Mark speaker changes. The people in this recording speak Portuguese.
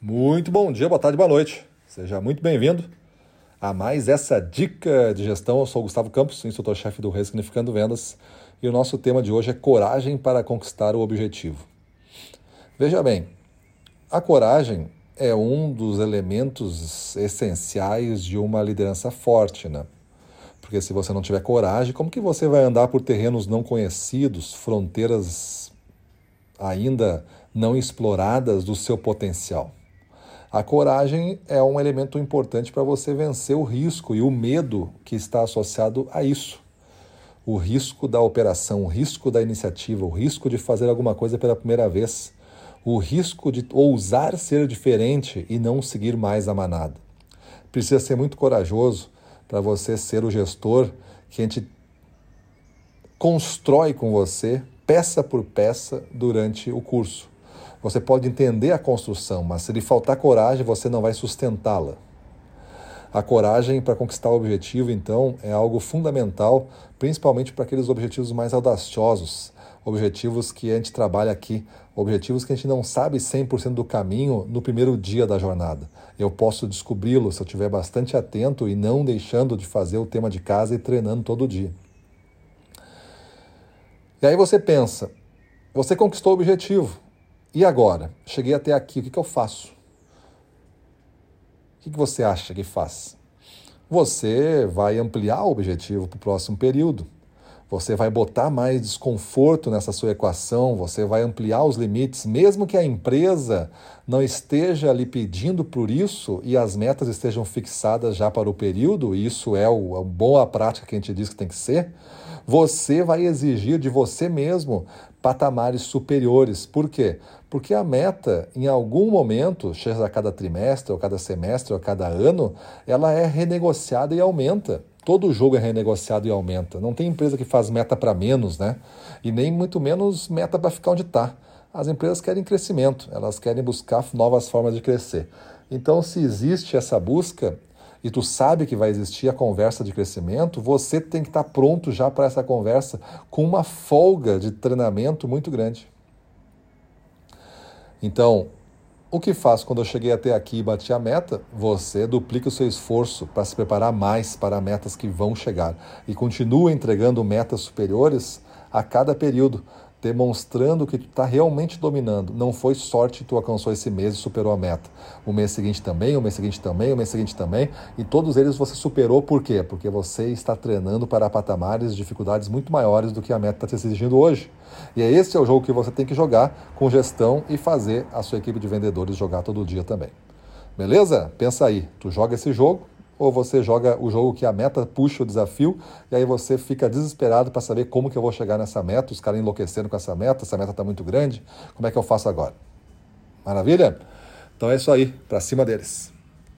Speaker 1: Muito bom dia, boa tarde, boa noite. Seja muito bem-vindo a mais essa dica de gestão. Eu sou o Gustavo Campos, instrutor-chefe do Ressignificando Vendas, e o nosso tema de hoje é coragem para conquistar o objetivo. Veja bem, a coragem é um dos elementos essenciais de uma liderança forte, né? Porque se você não tiver coragem, como que você vai andar por terrenos não conhecidos, fronteiras ainda não exploradas do seu potencial? A coragem é um elemento importante para você vencer o risco e o medo que está associado a isso. O risco da operação, o risco da iniciativa, o risco de fazer alguma coisa pela primeira vez, o risco de ousar ser diferente e não seguir mais a manada. Precisa ser muito corajoso para você ser o gestor que a gente constrói com você, peça por peça, durante o curso. Você pode entender a construção, mas se lhe faltar coragem, você não vai sustentá-la. A coragem para conquistar o objetivo, então, é algo fundamental, principalmente para aqueles objetivos mais audaciosos, objetivos que a gente trabalha aqui, objetivos que a gente não sabe 100% do caminho no primeiro dia da jornada. Eu posso descobri-lo se eu estiver bastante atento e não deixando de fazer o tema de casa e treinando todo dia. E aí você pensa, você conquistou o objetivo, e agora? Cheguei até aqui, o que, que eu faço? O que, que você acha que faz? Você vai ampliar o objetivo para o próximo período. Você vai botar mais desconforto nessa sua equação, você vai ampliar os limites, mesmo que a empresa não esteja lhe pedindo por isso e as metas estejam fixadas já para o período, e isso é o, a boa prática que a gente diz que tem que ser. Você vai exigir de você mesmo patamares superiores. Por quê? Porque a meta, em algum momento, seja a cada trimestre, ou cada semestre, ou cada ano, ela é renegociada e aumenta. Todo jogo é renegociado e aumenta. Não tem empresa que faz meta para menos, né? E nem muito menos meta para ficar onde está. As empresas querem crescimento, elas querem buscar novas formas de crescer. Então, se existe essa busca e tu sabe que vai existir a conversa de crescimento, você tem que estar tá pronto já para essa conversa com uma folga de treinamento muito grande. Então, o que faço quando eu cheguei até aqui e bati a meta? Você duplica o seu esforço para se preparar mais para metas que vão chegar e continua entregando metas superiores a cada período, demonstrando que tu está realmente dominando. Não foi sorte que tu alcançou esse mês e superou a meta. O mês seguinte também, o mês seguinte também, o mês seguinte também. E todos eles você superou por quê? Porque você está treinando para patamares de dificuldades muito maiores do que a meta está te exigindo hoje. E é esse é o jogo que você tem que jogar com gestão e fazer a sua equipe de vendedores jogar todo dia também. Beleza? Pensa aí, tu joga esse jogo, ou você joga o jogo que a meta puxa o desafio e aí você fica desesperado para saber como que eu vou chegar nessa meta, os caras enlouquecendo com essa meta, essa meta está muito grande, como é que eu faço agora? Maravilha? Então é isso aí, para cima deles.